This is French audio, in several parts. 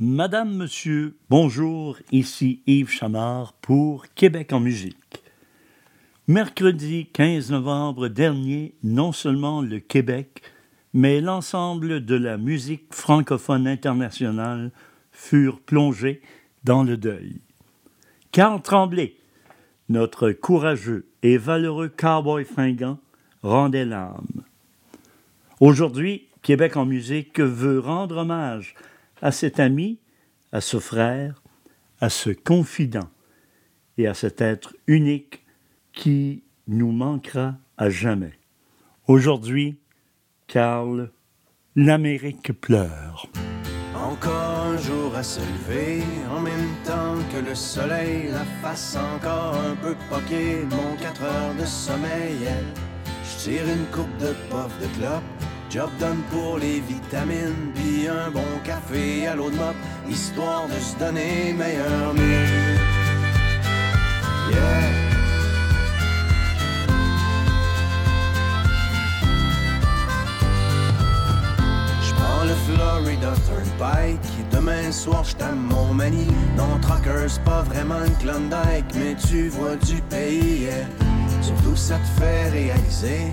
Madame, Monsieur, bonjour, ici Yves Chamard pour Québec en musique. Mercredi 15 novembre dernier, non seulement le Québec, mais l'ensemble de la musique francophone internationale furent plongés dans le deuil. Carl Tremblay, notre courageux et valeureux cowboy fringant, rendait l'âme. Aujourd'hui, Québec en musique veut rendre hommage à cet ami, à ce frère, à ce confident et à cet être unique qui nous manquera à jamais. Aujourd'hui, Karl, l'Amérique pleure. Encore un jour à se lever, en même temps que le soleil, la face encore un peu poquée, mon 4 heures de sommeil. Je tire une coupe de pof de clope Job done pour les vitamines, puis un bon café à l'eau de mop, histoire de se donner meilleur mieux. Yeah. J'prends le Florida Turnpike, demain soir j't'aime mon mani. Non, trucker, c'est pas vraiment une Klondike, mais tu vois du pays. Surtout ça te fait réaliser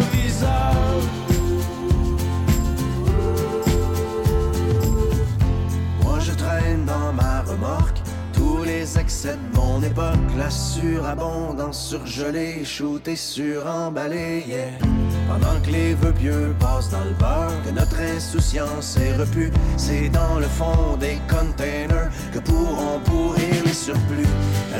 De mon époque, la surabondance surgelée, shootée, suremballée, yeah. Pendant que les vœux pieux passent dans le beurre, que notre insouciance est repue, c'est dans le fond des containers que pourront pourrir les surplus.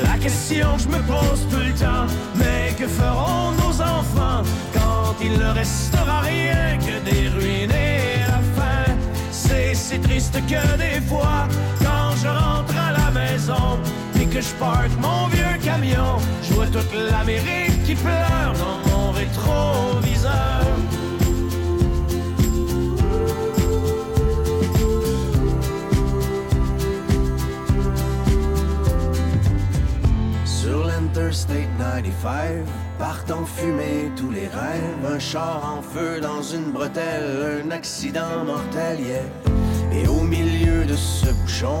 La question que je me pose tout le temps, mais que feront nos enfants quand il ne restera rien que des ruines et la fin? C'est si triste que des fois, quand je rentre à la maison que je parque mon vieux camion, je vois toute l'Amérique qui pleure dans mon rétroviseur. Sur l'Interstate 95, partent en fumée tous les rêves, un char en feu dans une bretelle, un accident mortel, yeah. Et au milieu de ce bouchon,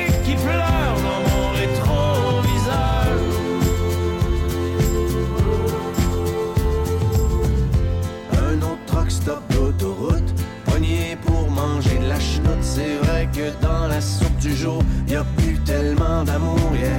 stop d'autoroute, pogné pour manger de la chenoute. C'est vrai que dans la soupe du jour, y a plus tellement d'amour, yeah.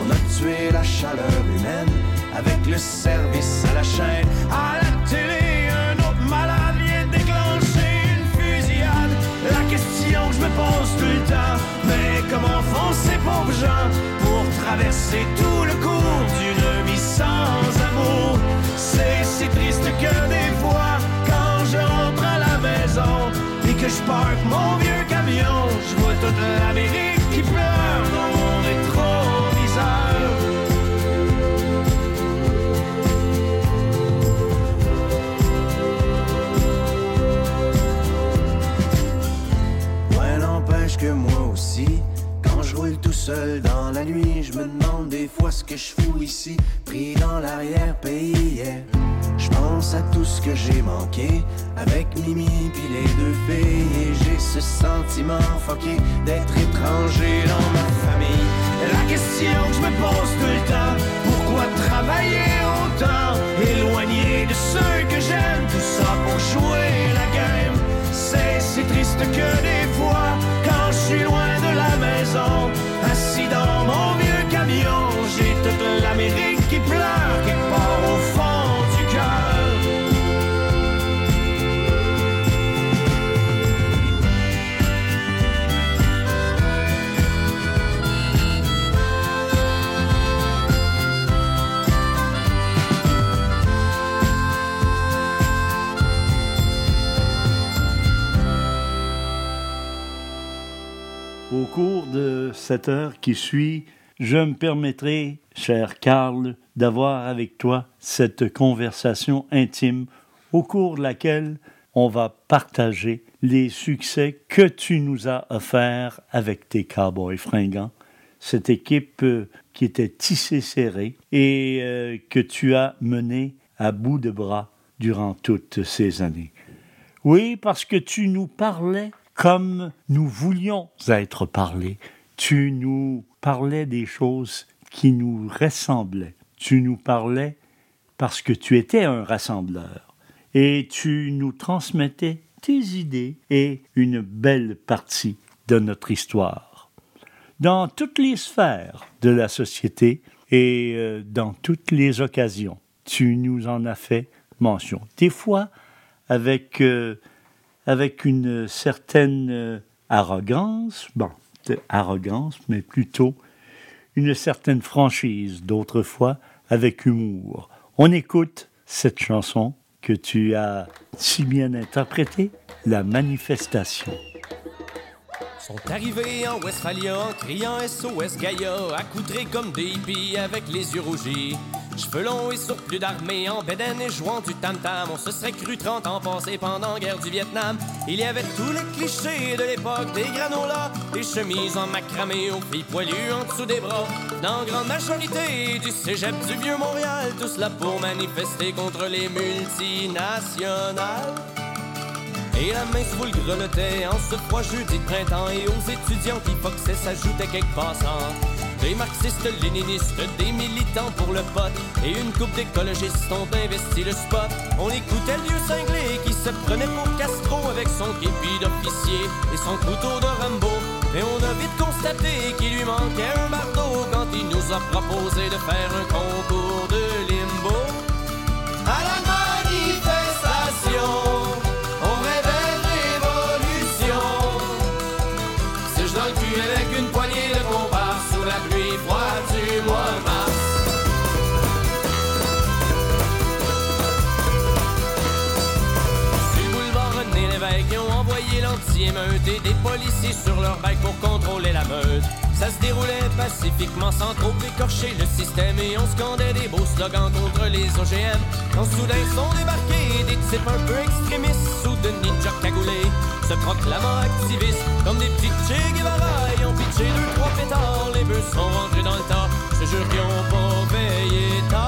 On a tué la chaleur humaine avec le service à la chaîne. À la télé, un autre malade vient déclencher une fusillade. La question que je me pose tout le temps, mais comment font ces pauvres gens pour traverser tout le cours d'une vie sans amour? C'est si triste que des fois, que je parque mon vieux camion, je vois toute l'Amérique qui pleure dans mon rétroviseur. Ouais, n'empêche que moi aussi, quand je roule tout seul dans la nuit, je me demande des fois ce que je fous ici, pris dans l'arrière-pays. yeah. À tout ce que j'ai manqué avec Mimi puis les deux filles et j'ai ce sentiment fucké d'être étranger dans ma famille. La question que je me pose tout le temps, pourquoi travailler autant, éloigné de ceux que j'aime, tout ça pour jouer la game. C'est si triste que des fois, quand je suis loin de la maison, assis dans mon vieux camion, j'ai toute l'Amérique qui pleure cours de cette heure qui suit, je me permettrai, cher Karl, d'avoir avec toi cette conversation intime au cours de laquelle on va partager les succès que tu nous as offerts avec tes Cowboys fringants, cette équipe euh, qui était tissée serrée et euh, que tu as menée à bout de bras durant toutes ces années. Oui, parce que tu nous parlais comme nous voulions être parlés. Tu nous parlais des choses qui nous ressemblaient. Tu nous parlais parce que tu étais un rassembleur. Et tu nous transmettais tes idées et une belle partie de notre histoire. Dans toutes les sphères de la société et euh, dans toutes les occasions, tu nous en as fait mention. Des fois, avec, euh, avec une certaine euh, arrogance, bon, arrogance, mais plutôt une certaine franchise, d'autres fois avec humour. On écoute cette chanson que tu as si bien interprétée, La manifestation sont arrivés en Westphalia en criant SOS Gaïa, accoudrés comme des hippies avec les yeux rougis. Cheveux longs et surplus d'armée en bédaine et jouant du tam-tam. On se serait cru 30 ans passés pendant la guerre du Vietnam. Il y avait tous les clichés de l'époque, des granolas, des chemises en macramé aux filles poilues en dessous des bras. Dans grande majorité du cégep du Vieux-Montréal, tous là pour manifester contre les multinationales. Et la main sous le grelottait en ce froid jeudi de printemps. Et aux étudiants qui foxaient s'ajoutaient quelques passants Des marxistes, léninistes, des militants pour le pote Et une coupe d'écologistes ont investi le spot. On écoutait le vieux cinglé qui se prenait pour Castro Avec son képi d'officier et son couteau de Rambo. Et on a vite constaté qu'il lui manquait un marteau Quand il nous a proposé de faire un concours de limbo. À la policiers sur leur bike pour contrôler la meute. Ça se déroulait pacifiquement sans trop écorcher le système et on scandait des beaux slogans contre les OGM. Quand soudain sont débarqués des types un peu extrémistes sous de ninja cagoulés, se proclamant activistes comme des petits Che Guevara et ont pitché deux trois pétards. Les bœufs sont rentrés dans le tas, je jure qu'ils ont pas veillé tard.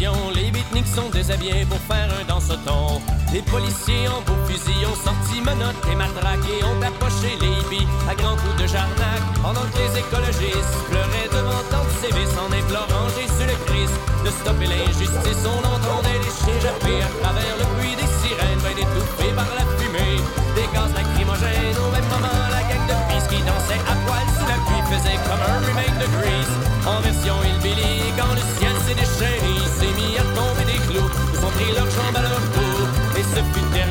Les beatniks sont déshabillés pour faire un danse-ton. Les policiers en beaux fusils ont sorti menottes et matraques et ont approché les hippies à grands coups de jarnac. Pendant que les écologistes pleuraient devant tant de sévices en implorant Jésus le Christ de stopper l'injustice. On entendait les chiens japper à travers le bruit des sirènes, bien étouffés par la fumée des gaz lacrymogènes. Au même moment, la gang de fils qui dansait à poil sous la pluie faisait comme un remake de Grease en version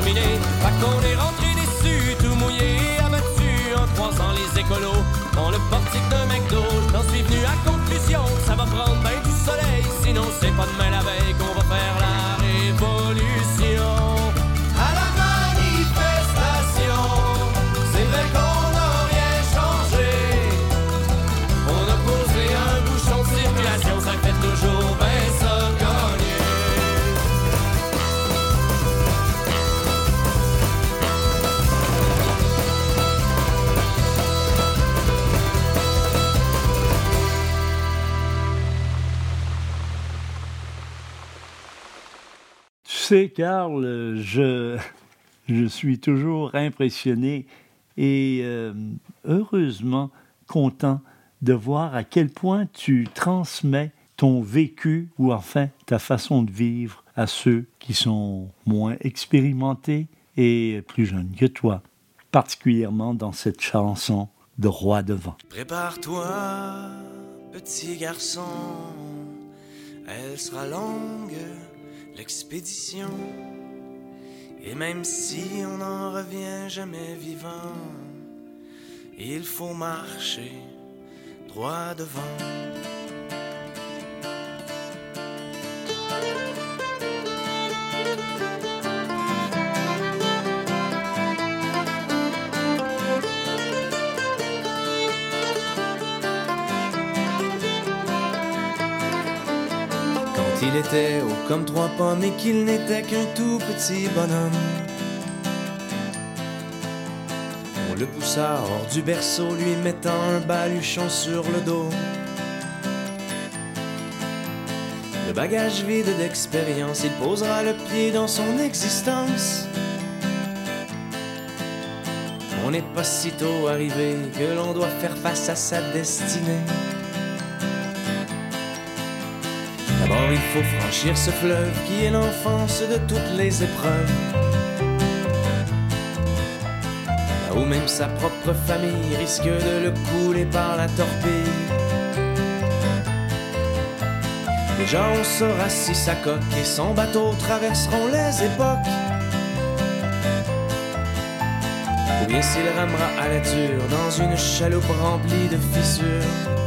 terminé. Pas qu'on est rentré déçu, tout mouillé, abattu en croisant les écolos dans le portique d'un McDo. J'en suis venu à conclusion, ça va prendre bien du soleil, sinon c'est pas demain la sais, Karl, je, je suis toujours impressionné et euh, heureusement content de voir à quel point tu transmets ton vécu ou enfin ta façon de vivre à ceux qui sont moins expérimentés et plus jeunes que toi, particulièrement dans cette chanson de Roi de vent. Prépare-toi, petit garçon, elle sera longue, l'expédition. Et même si on n'en revient jamais vivant, il faut marcher droit devant. Il était haut comme trois pommes et qu'il n'était qu'un tout petit bonhomme. On le poussa hors du berceau, lui mettant un baluchon sur le dos. Le bagage vide d'expérience, il posera le pied dans son existence. On n'est pas si tôt arrivé que l'on doit faire face à sa destinée. Il faut franchir ce fleuve qui est l'enfance de toutes les épreuves. Là où même sa propre famille risque de le couler par la torpille. Déjà on saura si sa coque et son bateau traverseront les époques. Ou bien s'il ramera à la dure dans une chaloupe remplie de fissures.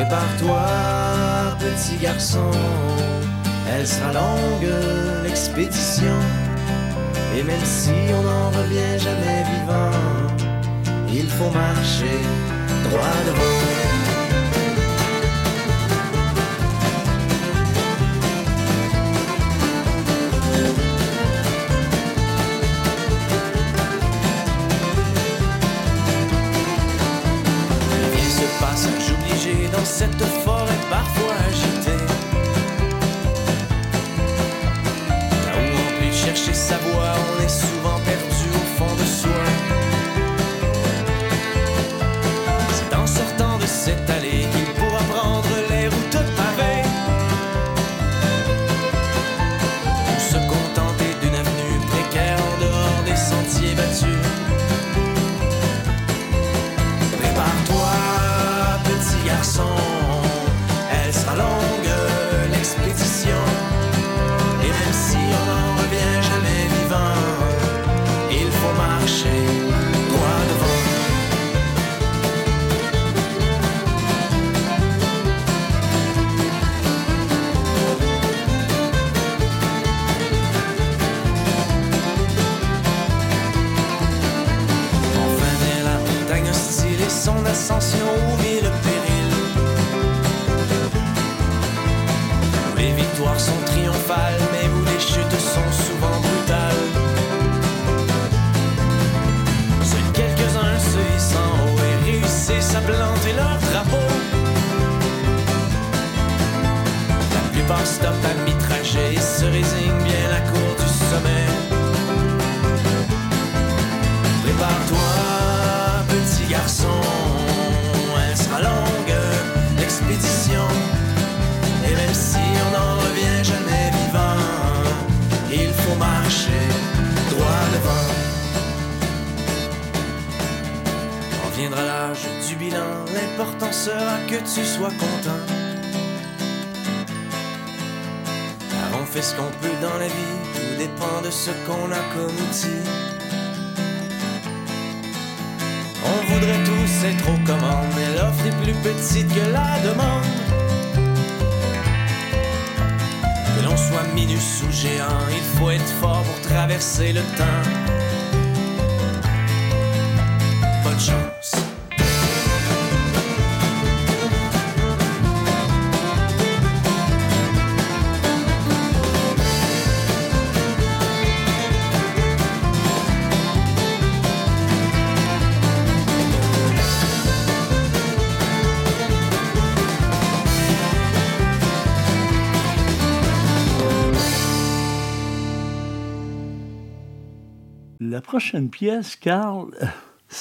Prépare-toi, petit garçon, elle sera longue, l'expédition. Et même si on n'en revient jamais vivant, il faut marcher droit devant. Cette forêt tu sois content. Car on fait ce qu'on peut dans la vie, tout dépend de ce qu'on a comme outil. On voudrait tous être aux commandes, mais l'offre est plus petite que la demande. Que l'on soit minus ou géant, il faut être fort pour traverser le temps. La prochaine pièce, Carl,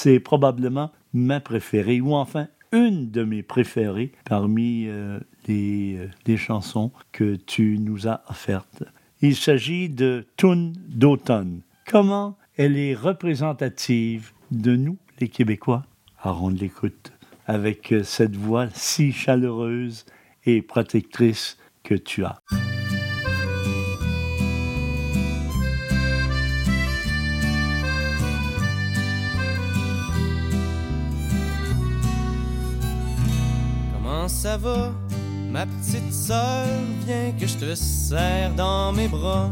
c'est probablement ma préférée, ou enfin une de mes préférées parmi euh, les, euh, les, chansons que tu nous as offertes. Il s'agit de Tune d'automne. Comment elle est représentative de nous, les Québécois? Alors on l'écoute avec euh, cette voix si chaleureuse et protectrice que tu as. Ça va? Ma petite sœur, viens que je te serre dans mes bras.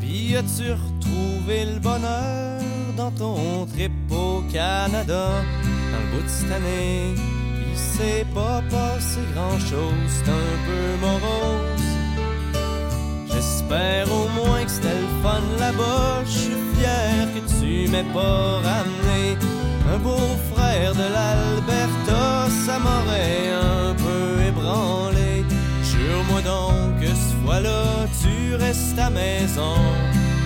Puis as-tu retrouvé le bonheur dans ton trip au Canada? Dans le bout de cette année, il s'est pas passé grand-chose, c'est un peu morose. J'espère au moins que c'était le fun là-bas, je suis fier que tu m'aies pas ramené un beau frère de l'Alberta, ça m'aurait un ébranlé. Jure-moi donc que ce fois-là, tu restes à maison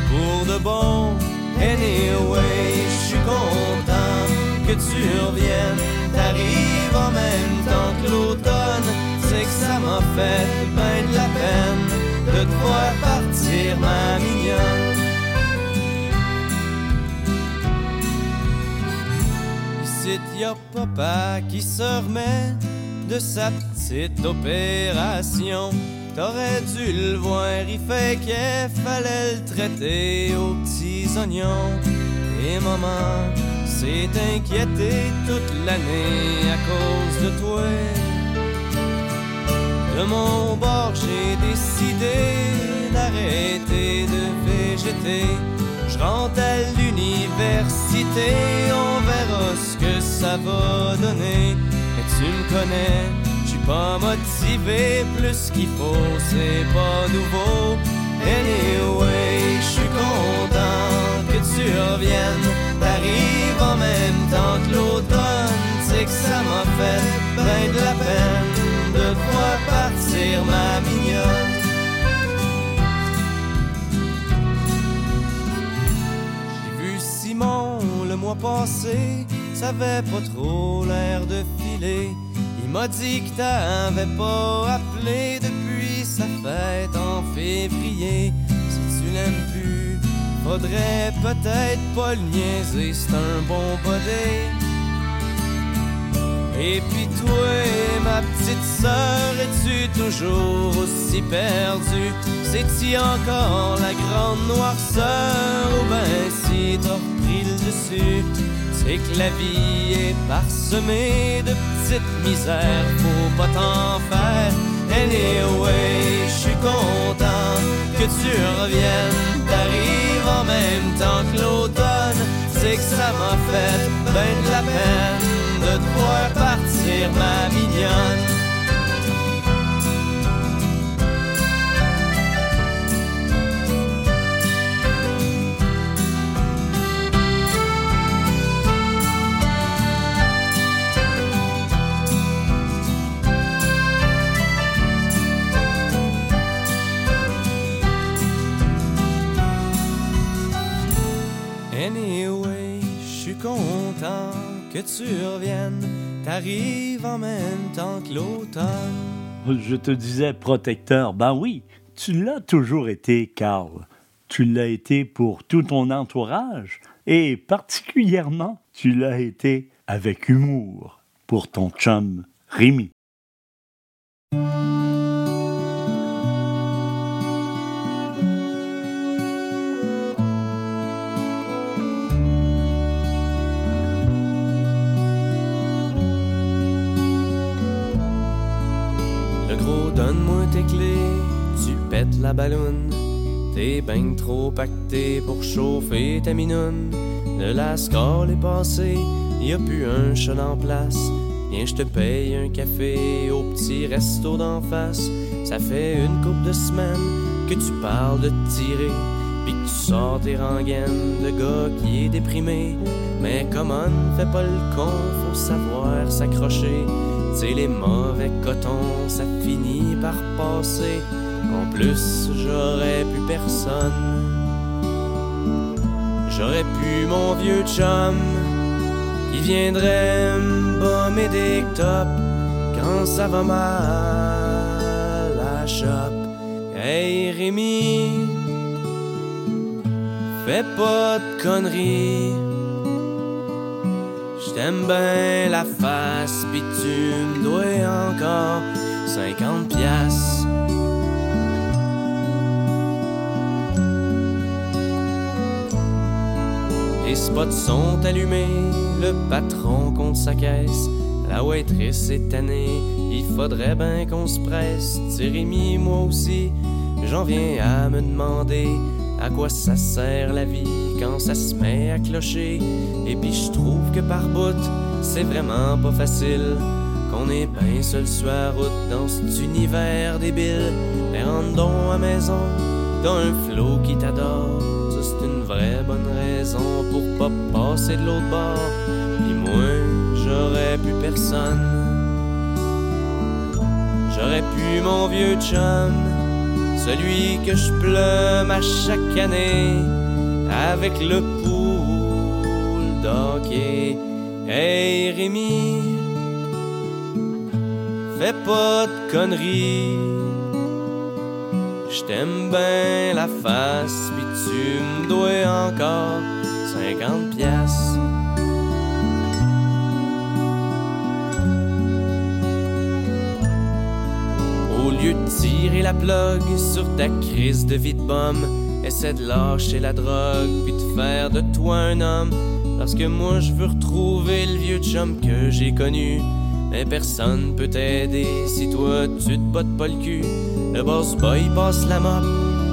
pour de bon. Anyway, je suis content que tu reviennes. T'arrives en même temps que l'automne, c'est que ça m'a fait bien de la peine de te voir partir, ma mignonne. Ici, y a papa qui se remet de sa petite opération. T'aurais dû le voir, il fait qu'il fallait le traiter aux petits oignons. Et maman s'est inquiétée toute l'année à cause de toi. De mon bord, j'ai décidé d'arrêter de végéter. Je rentre à l'université, on verra ce que ça va donner. Mais tu me connais, pas motivé plus qu'il faut, c'est pas nouveau. Anyway, je suis content que tu reviennes. T'arrives en même temps que l'automne, c'est que ça m'a fait bien de la peine de voir partir, ma mignonne. J'ai vu Simon le mois passé, ça avait pas trop l'air de filer. M'a dit que t'avais pas appelé depuis sa fête en février. Si tu l'aimes plus, faudrait peut-être pas le niaiser, c'est un bon body. Et puis toi, ma petite sœur, es-tu toujours aussi perdue? C'est-tu encore la grande noirceur? Ou ben si t'as repris le dessus? C'est que la vie est parsemée de petites misères, faut pas t'en faire. Anyway, je suis content que tu reviennes, t'arrives en même temps que l'automne. C'est que ça m'a fait ben la peine de te partir, ma mignonne. Content que tu reviennes. T'arrives en même temps que. Je te disais protecteur. Ben oui, tu l'as toujours été, Carl. Tu l'as été pour tout ton entourage et particulièrement, tu l'as été avec humour pour ton chum Rémi. Donne-moi tes clés, tu pètes la balloune. T'es ben trop pacté pour chauffer ta minoune. De la score est passée, y a plus un chat en place. Viens, je te paye un café au petit resto d'en face. Ça fait une couple de semaines que tu parles de tirer. Pis que tu sors tes rengaines de gars qui est déprimé. Mais comment fais pas le con, faut savoir s'accrocher. T'sais, les mauvais cotons, ça finit par passer. En plus, j'aurais plus personne. J'aurais pu mon vieux chum qui viendrait me bomber des tops quand ça va mal à shop. Hey Rémi, fais pas de conneries. J't'aime bien la face, pis tu me dois encore 50 piastres. Les spots sont allumés, le patron compte sa caisse. La waitress est tannée, il faudrait bien qu'on se presse. Rémi, moi aussi, j'en viens à me demander à quoi ça sert la vie quand ça se met à clocher. Et puis je trouve que par bout, c'est vraiment pas facile. Qu'on est bien seul sur la route dans cet univers débile. Mais rendons à maison, dans un flot qui t'adore. Ça, c'est une vraie bonne raison pour pas passer de l'autre bord. Puis moi, j'aurais plus personne. J'aurais pu mon vieux chum, celui que je plume à chaque année avec le poule d'hockey. Hey Rémi, fais pas de conneries. J't'aime bien la face, pis tu me dois encore 50 piastres. Au lieu de tirer la plug sur ta crise de vie de essaie de lâcher la drogue, puis de faire de toi un homme. Parce que moi je veux retrouver le vieux chum que j'ai connu. Mais personne peut t'aider si toi tu te bottes pas le cul. Le boss boy passe la mop,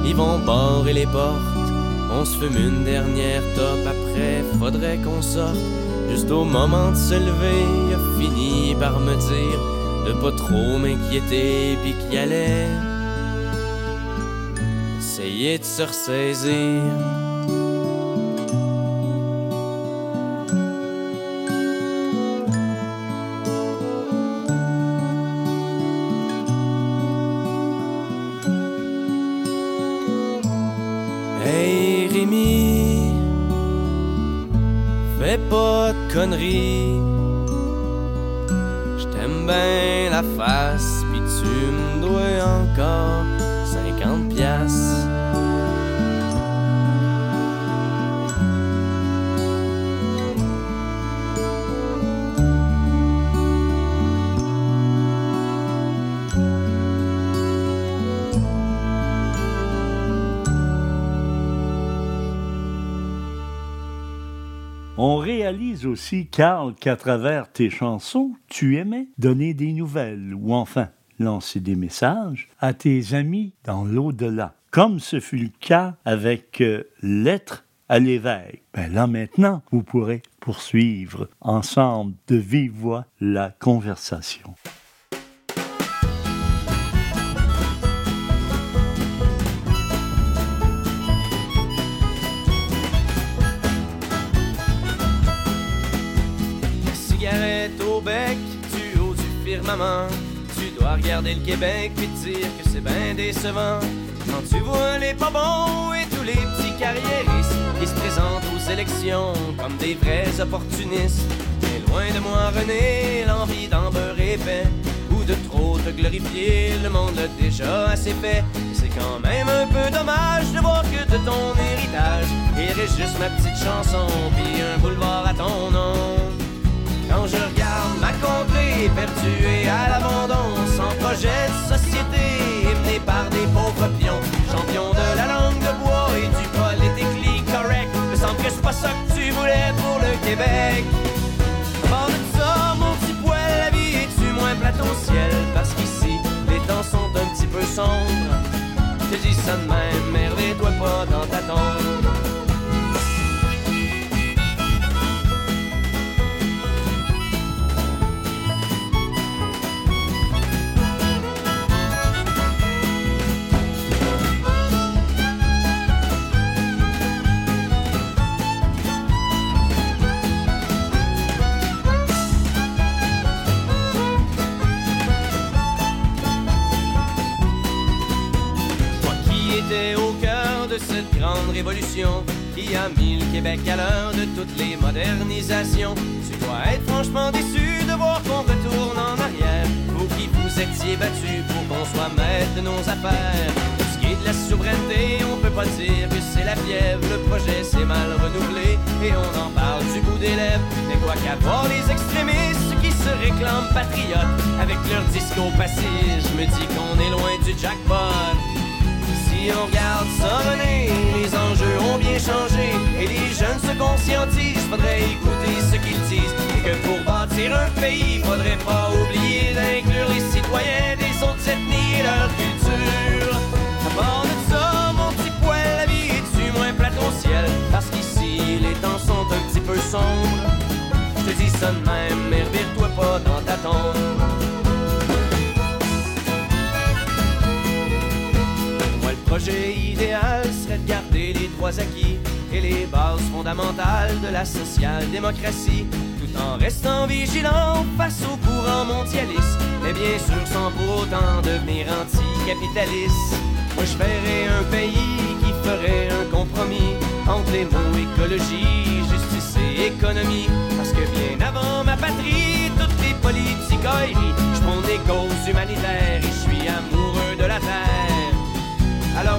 ils vont barrer les portes. On se fume une dernière top, après faudrait qu'on sorte. Juste au moment de se lever, il a fini par me dire de pas trop m'inquiéter pis qu'il allait jetzt sich. Réalise aussi, Carl, qu'à travers tes chansons, tu aimais donner des nouvelles ou enfin lancer des messages à tes amis dans l'au-delà, comme ce fut le cas avec euh, à l'évêque. Ben là maintenant, vous pourrez poursuivre ensemble de vive voix la conversation. Tu dois regarder le Québec puis te dire que c'est bien décevant. Quand tu vois les pas bons et tous les petits carriéristes qui se présentent aux élections comme des vrais opportunistes. Mais loin de moi, René, l'envie d'en beurrer épais ou de trop te glorifier, le monde déjà assez fait. C'est quand même un peu dommage de voir que de ton héritage, il reste juste ma petite chanson puis un boulevard à ton nom. Quand je regarde ma contrée perdue et à l'abandon, sans projet de société, mené par des pauvres pions, champions de la langue de bois et du politically correct. Me semble que c'est pas ça que tu voulais pour le Québec. Bord de ça, mon petit poil, la vie est-tu moins plate au ciel? Parce qu'ici, les temps sont un petit peu sombres. Je dis ça de même, merde, toi pas dans ta tombe. Qui a mis le Québec à l'heure de toutes les modernisations. Tu dois être franchement déçu de voir qu'on retourne en arrière. Vous qui vous étiez battus pour qu'on soit maître de nos affaires. Pour ce qui est de la souveraineté, on peut pas dire que c'est la fièvre. Le projet s'est mal renouvelé et on en parle du bout des lèvres. Mais quoi qu'à voir les extrémistes qui se réclament patriotes avec leur discours passé, je me dis qu'on est loin du jackpot. Si on regarde ça les enjeux ont bien changé et les jeunes se conscientisent. Faudrait écouter ce qu'ils disent. Et que pour bâtir un pays, faudrait pas oublier d'inclure les citoyens des autres ethnies et leur culture. À part de ça, mon petit poil, la vie est-tu moins plate au ciel? Parce qu'ici, les temps sont un petit peu sombres. Je te dis ça de même, mais revire-toi pas dans ta tombe. Projet idéal serait de garder les droits acquis et les bases fondamentales de la social-démocratie, tout en restant vigilant face au courant mondialiste, mais bien sûr sans pour autant devenir anticapitaliste. Moi, je ferais un pays qui ferait un compromis entre les mots écologie, justice et économie, parce que bien avant ma patrie, toutes les politiques je prends des causes humanitaires et je suis amoureux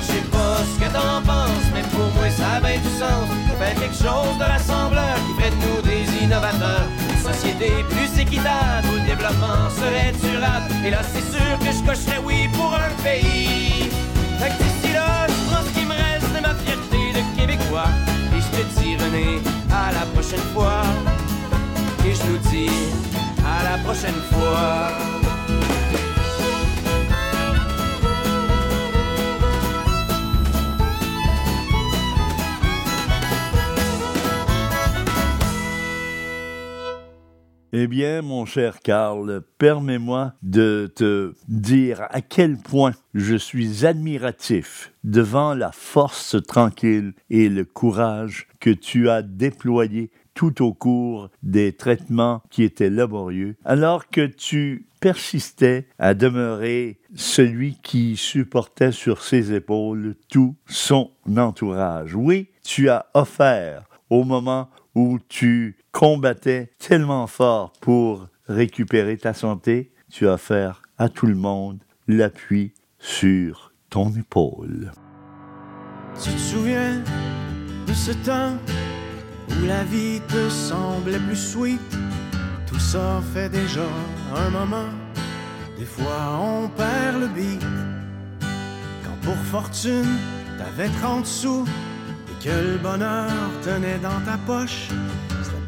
je sais pas ce que t'en penses, mais pour moi ça a bien du sens. Faire quelque chose de rassembleur qui ferait de nous des innovateurs. Une société plus équitable où le développement serait durable. Et là c'est sûr que je cocherais oui pour un pays. Fait que d'ici là, je prends ce qui me reste de ma fierté de Québécois. Et je te dis René, à la prochaine fois. Et je nous dis, à la prochaine fois. Eh bien, mon cher Karl, permets-moi de te dire à quel point je suis admiratif devant la force tranquille et le courage que tu as déployé tout au cours des traitements qui étaient laborieux, alors que tu persistais à demeurer celui qui supportait sur ses épaules tout son entourage. Oui, tu as offert au moment où tu combattais tellement fort pour récupérer ta santé, tu as offert à tout le monde l'appui sur ton épaule. Tu te souviens de ce temps où la vie te semblait plus sweet? Tout ça fait déjà un moment. Des fois on perd le beat. Quand pour fortune t'avais 30 sous que le bonheur tenait dans ta poche,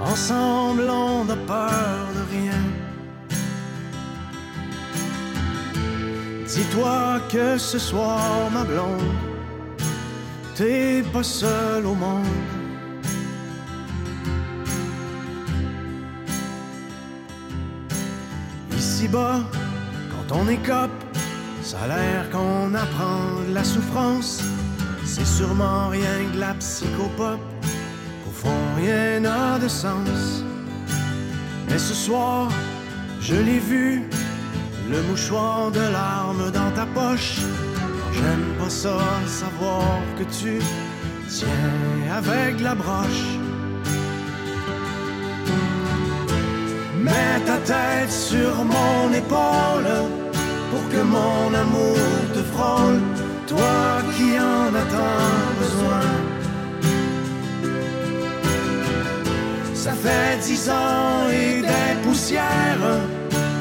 Ensemble, on n'a peur de rien. Dis-toi que ce soir, ma blonde, t'es pas seule au monde. Ici-bas, quand on écope, ça a l'air qu'on apprend la souffrance. C'est sûrement rien que la psychopop. Rien n'a de sens. Mais ce soir, je l'ai vu, le mouchoir de larmes dans ta poche. J'aime pas ça, savoir que tu tiens avec la broche. Mets ta tête sur mon épaule pour que mon amour te frôle toi qui en as tant besoin. Ça fait dix ans et des poussières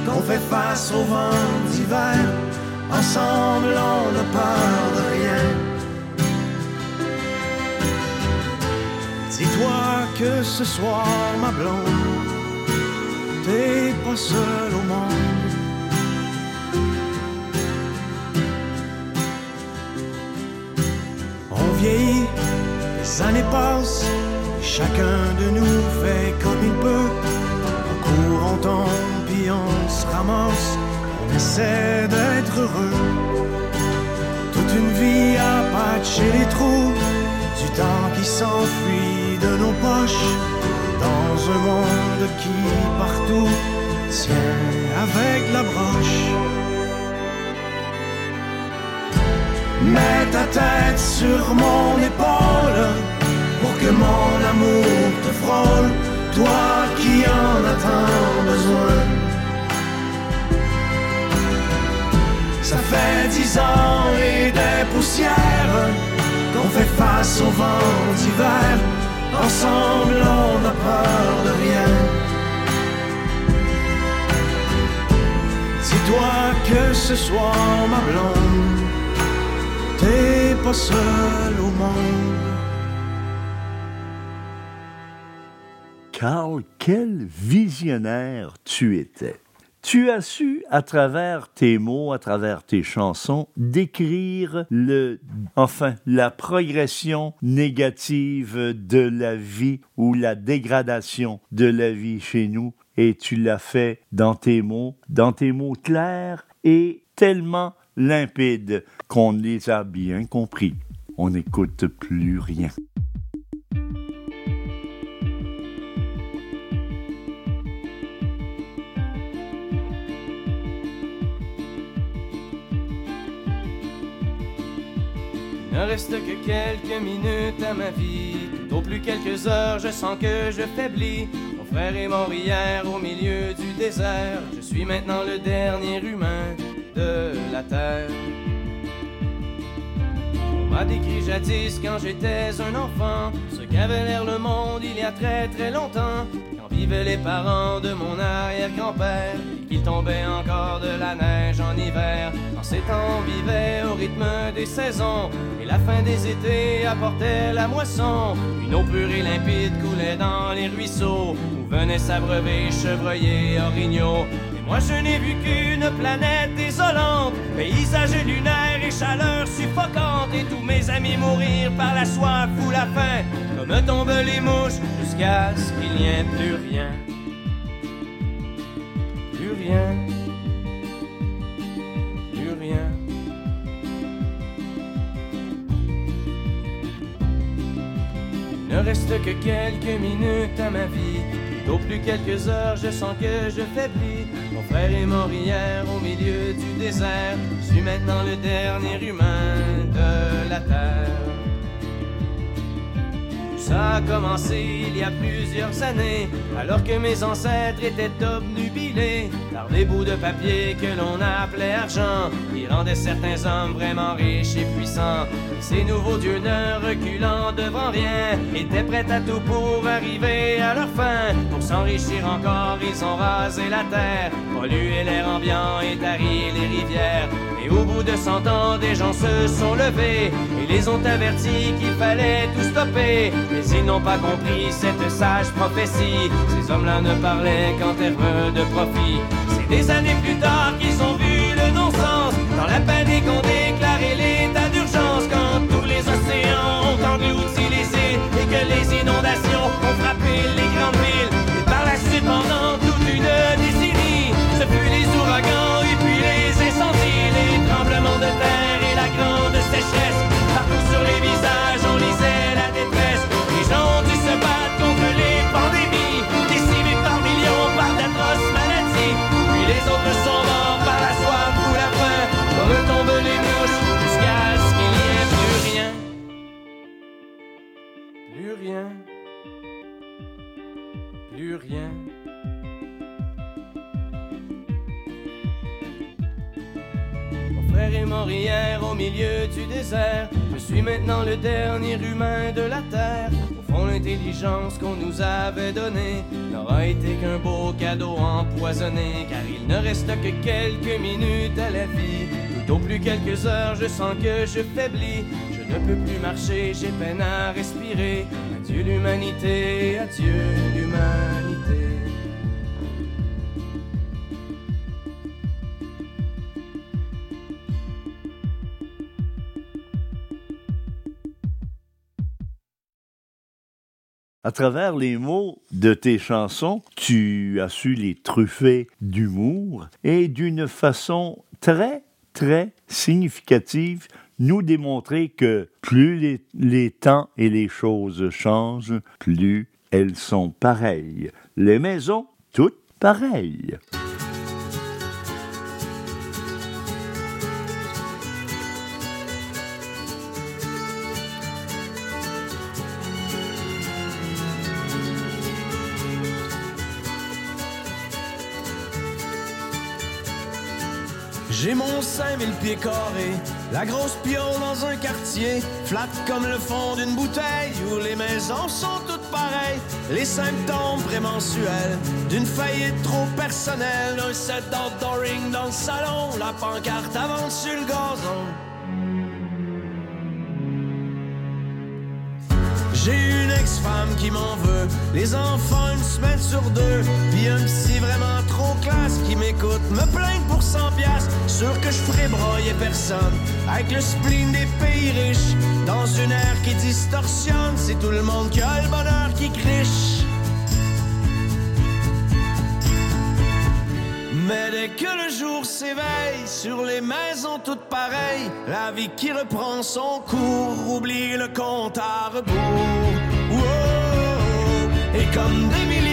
qu'on fait face au vent d'hiver. Ensemble, on ne parle de rien. Dis-toi que ce soir, ma blonde, t'es pas seule au monde. les années passent, chacun de nous fait comme il peut. On court, on tombe, puis on se ramasse, on essaie d'être heureux. Toute une vie à patcher les trous, du temps qui s'enfuit de nos poches, dans un monde qui partout tient avec la broche. Mets ta tête sur mon épaule que mon amour te frôle. toi qui en as tant besoin. Ça fait dix ans et des poussières qu'on fait face au vent d'hiver. Ensemble, on n'a peur de rien. Dis-toi que ce soit ma blonde, t'es pas seul au monde. Carl, quel visionnaire tu étais. Tu as su, à travers tes mots, à travers tes chansons, décrire le, enfin, la progression négative de la vie ou la dégradation de la vie chez nous. Et tu l'as fait dans tes mots, dans tes mots clairs et tellement limpides qu'on les a bien compris. On n'écoute plus rien. Ne reste que quelques minutes à ma vie. Au plus quelques heures, je sens que je faiblis. Mon frère est mort hier au milieu du désert. Je suis maintenant le dernier humain de la terre. On m'a décrit jadis quand j'étais un enfant ce qu'avait l'air le monde il y a très très longtemps. Les parents de mon arrière-grand-père qu'il tombait encore de la neige en hiver. En ces temps, on vivait au rythme des saisons et la fin des étés apportait la moisson. Une eau pure et limpide coulait dans les ruisseaux où venaient s'abreuver chevreuils orignaux. Et moi, je n'ai vu qu'une planète désolante, paysage lunaire et chaleur suffocante, et tous mes amis mourir par la soif ou la faim, comme tombent les mouches jusqu'à ce qu'il n'y ait plus rien. Plus rien. Plus rien. Il ne reste que quelques minutes à ma vie. Au plus quelques heures, je sens que je faiblis. Mon frère est mort hier au milieu du désert. Je suis maintenant le dernier humain de la terre. Ça a commencé il y a plusieurs années, alors que mes ancêtres étaient obnubilés par des bouts de papier que l'on appelait argent, qui rendaient certains hommes vraiment riches et puissants. Ces nouveaux dieux ne reculant devant rien, étaient prêts à tout pour arriver à leur fin. Pour s'enrichir encore, ils ont rasé la terre, pollué l'air ambiant et tari les rivières. Et au bout de cent ans, des gens se sont levés et les ont avertis qu'il fallait tout stopper. Ils n'ont pas compris cette sage prophétie. Ces hommes-là ne parlaient qu'en termes de profit. C'est des années plus tard qu'ils ont vu le non-sens. Dans la panique, on déclarait l'état d'urgence quand tous les océans ont englouti les îles et que les inondations ont frappé les au milieu du désert. Je suis maintenant le dernier humain de la terre. Au fond, l'intelligence qu'on nous avait donnée n'aura été qu'un beau cadeau empoisonné. Car il ne reste que quelques minutes à la vie. Tout au plus quelques heures, je sens que je faiblis. Je ne peux plus marcher, j'ai peine à respirer. Adieu l'humanité, adieu l'humanité. À travers les mots de tes chansons, tu as su les truffer d'humour et d'une façon très, très significative nous démontrer que plus les, les temps et les choses changent, plus elles sont pareilles. Les maisons, toutes pareilles. J'ai mon 5000 pieds carrés, la grosse piole dans un quartier, flat comme le fond d'une bouteille, où les maisons sont toutes pareilles. Les symptômes prémensuels d'une faillite trop personnelle, un set d'outdooring dans le salon, la pancarte avance sur le gazon. J'ai une ex-femme qui m'en veut, les enfants une semaine sur deux, puis un psy vraiment trop classe qui m'écoute, me plaint pour 100 piastres, sûr que je ferai broyer personne, avec le spleen des pays riches, dans une ère qui distorsionne, c'est tout le monde qui a le bonheur qui criche. Mais dès que le jour s'éveille sur les maisons toutes pareilles, la vie qui reprend son cours oublie le compte à rebours. Et comme des milliards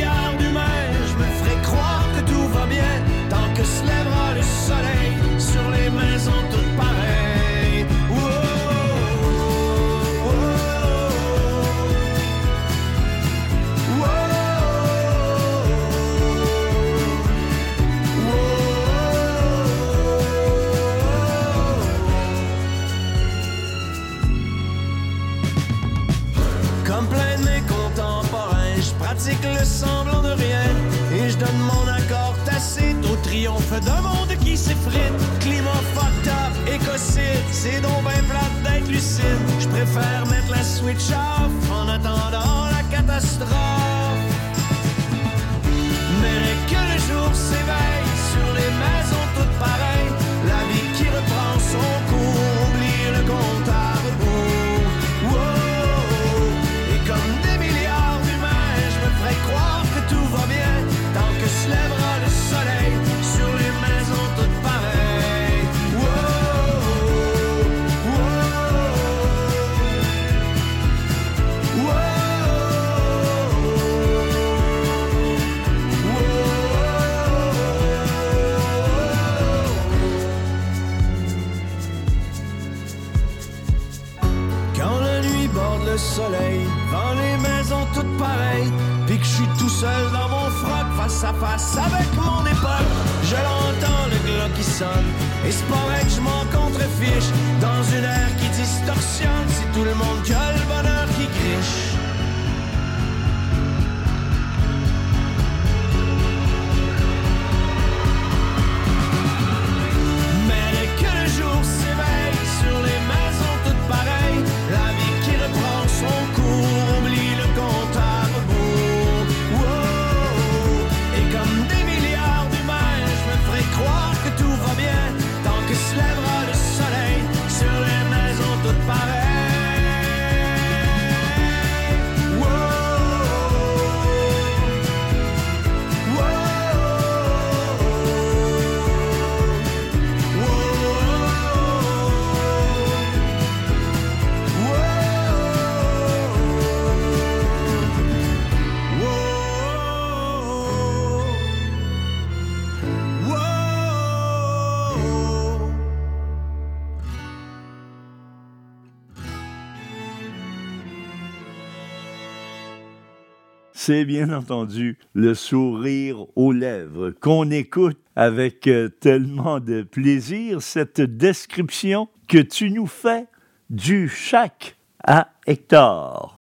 C'est bien entendu le sourire aux lèvres qu'on écoute avec euh, tellement de plaisir cette description que tu nous fais du chac à Hector.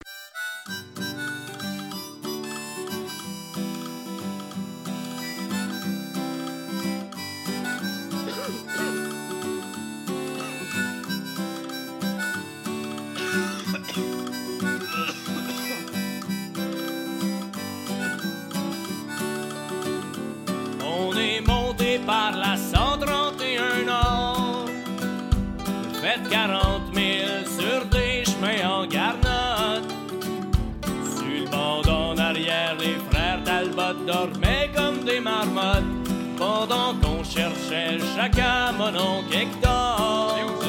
Par la 131 Nord. Fait 40 000 sur des chemins en garnotte. Sur le bord en arrière, les frères Talbot dormaient comme des marmottes. Pendant qu'on cherchait chacun mon oncle Hector.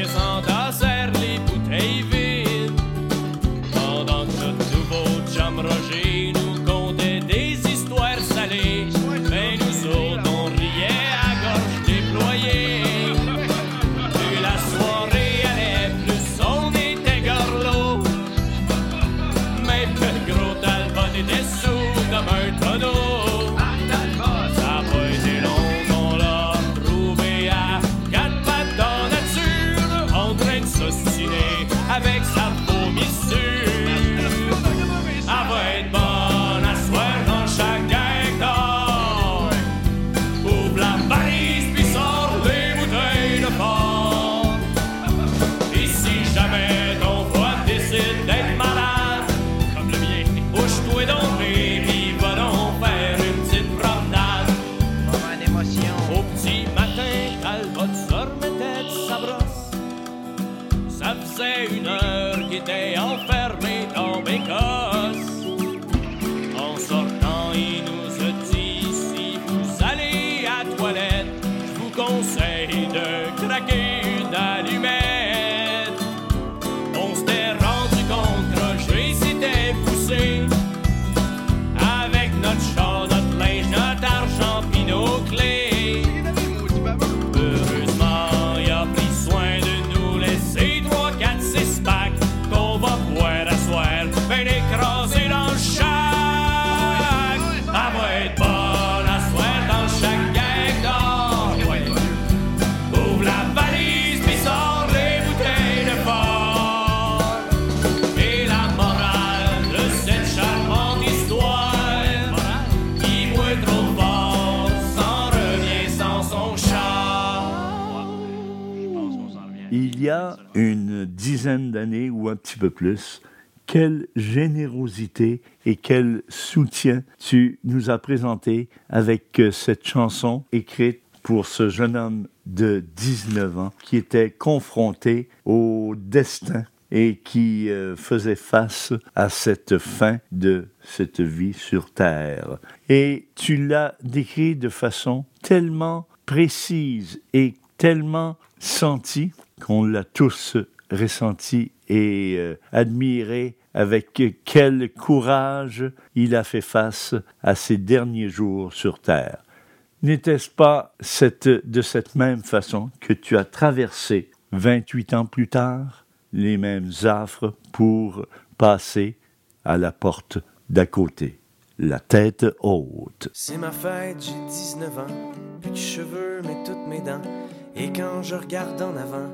Que s'entassèrent La valise pis sors les bouteilles de fort. Et la morale de cette charmante histoire, qui boit trop fort s'en sans son revient. Il y a une dizaine d'années ou un petit peu plus, quelle générosité et quel soutien tu nous as présenté avec cette chanson écrite pour ce jeune homme de 19 ans qui était confronté au destin et qui euh, faisait face à cette fin de cette vie sur Terre. Et tu l'as décrit de façon tellement précise et tellement sentie qu'on l'a tous ressenti et euh, admiré avec quel courage il a fait face à ses derniers jours sur Terre. N'était-ce pas cette, de cette même façon que tu as traversé 28 ans plus tard les mêmes affres pour passer à la porte d'à côté, la tête haute? C'est ma fête, j'ai 19 ans. Plus de cheveux, mais toutes mes dents. Et quand je regarde en avant,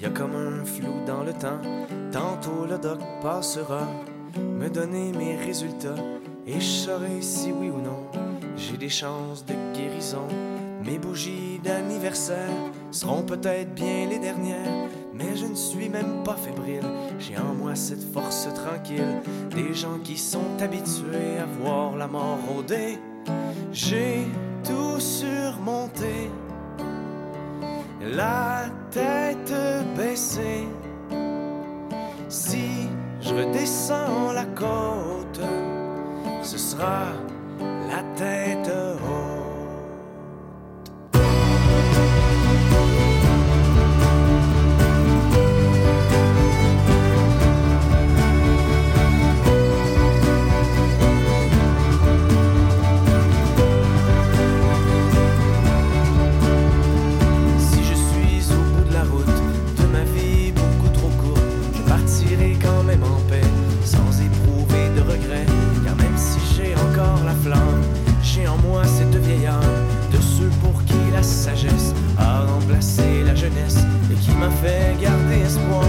y a comme un flou dans le temps. Tantôt le doc passera, me donner mes résultats. Et je saurai si oui ou non, j'ai des chances de guérison. Mes bougies d'anniversaire seront peut-être bien les dernières. Mais je ne suis même pas fébrile, j'ai en moi cette force tranquille. Des gens qui sont habitués à voir la mort rôder. J'ai tout surmonté, la tête baissée. Si je redescends la côte, ce sera et qui m'a fait garder espoir.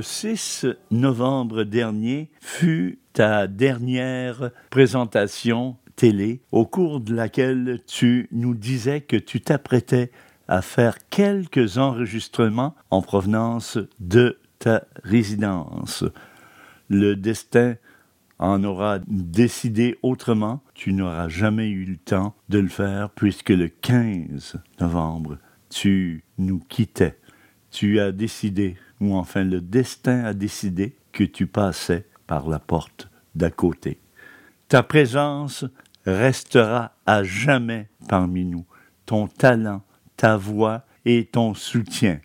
Le 6 novembre dernier fut ta dernière présentation télé au cours de laquelle tu nous disais que tu t'apprêtais à faire quelques enregistrements en provenance de ta résidence. Le destin en aura décidé autrement. Tu n'auras jamais eu le temps de le faire puisque le 15 novembre, tu nous quittais. Tu as décidé, ou enfin le destin a décidé que tu passais par la porte d'à côté. Ta présence restera à jamais parmi nous. Ton talent, ta voix et ton soutien.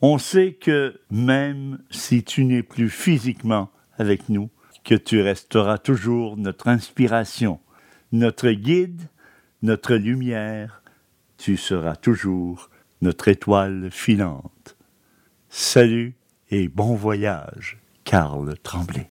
On sait que même si tu n'es plus physiquement avec nous, que tu resteras toujours notre inspiration, notre guide, notre lumière, tu seras toujours notre étoile filante. Salut et bon voyage, Karl Tremblay.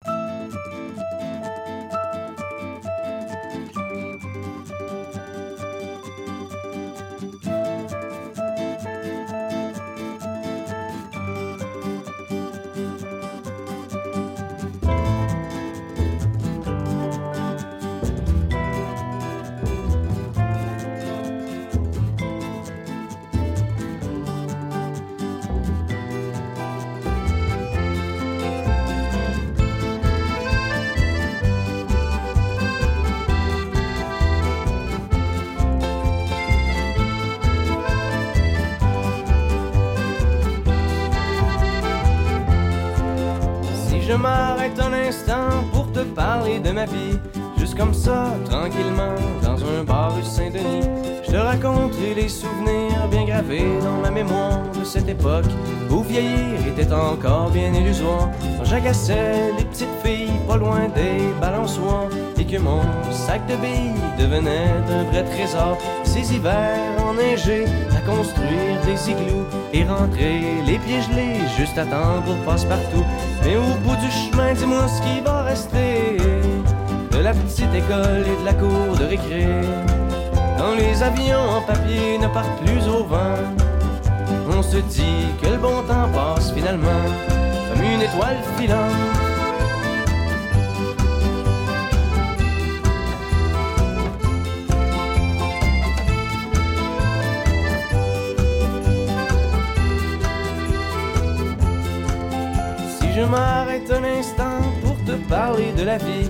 Ma vie, juste comme ça, tranquillement, dans un bar rue Saint-Denis, je te raconterai les souvenirs bien gravés dans ma mémoire de cette époque où vieillir était encore bien illusoire. Quand j'agaçais les petites filles pas loin des balançoires et que mon sac de billes devenait un vrai trésor. Ces hivers enneigés à construire des igloos et rentrer les pieds gelés juste à temps pour passe-partout. Mais au bout du chemin, dis-moi ce qui va rester la petite école et de la cour de récré. Quand les avions en papier ne partent plus au vent, on se dit que le bon temps passe finalement comme une étoile filante. Si je m'arrête un instant pour te parler de la vie,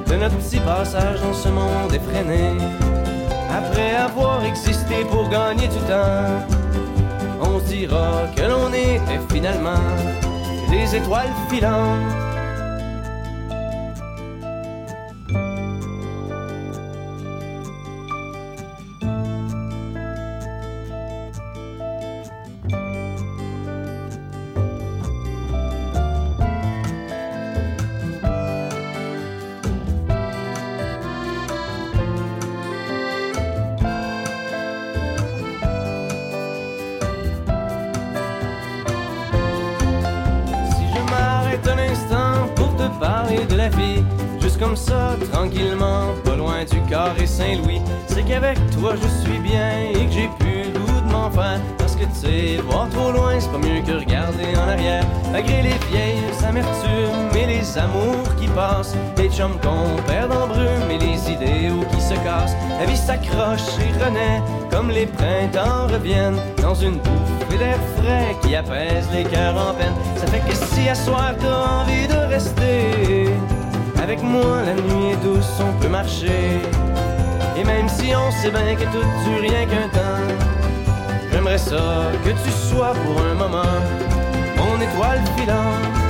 de notre petit passage dans ce monde effréné. Après avoir existé pour gagner du temps, on dira que l'on était finalement des étoiles filantes. Les printemps reviennent dans une bouffée d'air frais qui apaise les cœurs en peine. Ça fait que si à soir t'as envie de rester avec moi, la nuit est douce, on peut marcher. Et même si on sait bien que tout dure rien qu'un temps, j'aimerais ça que tu sois pour un moment mon étoile filante.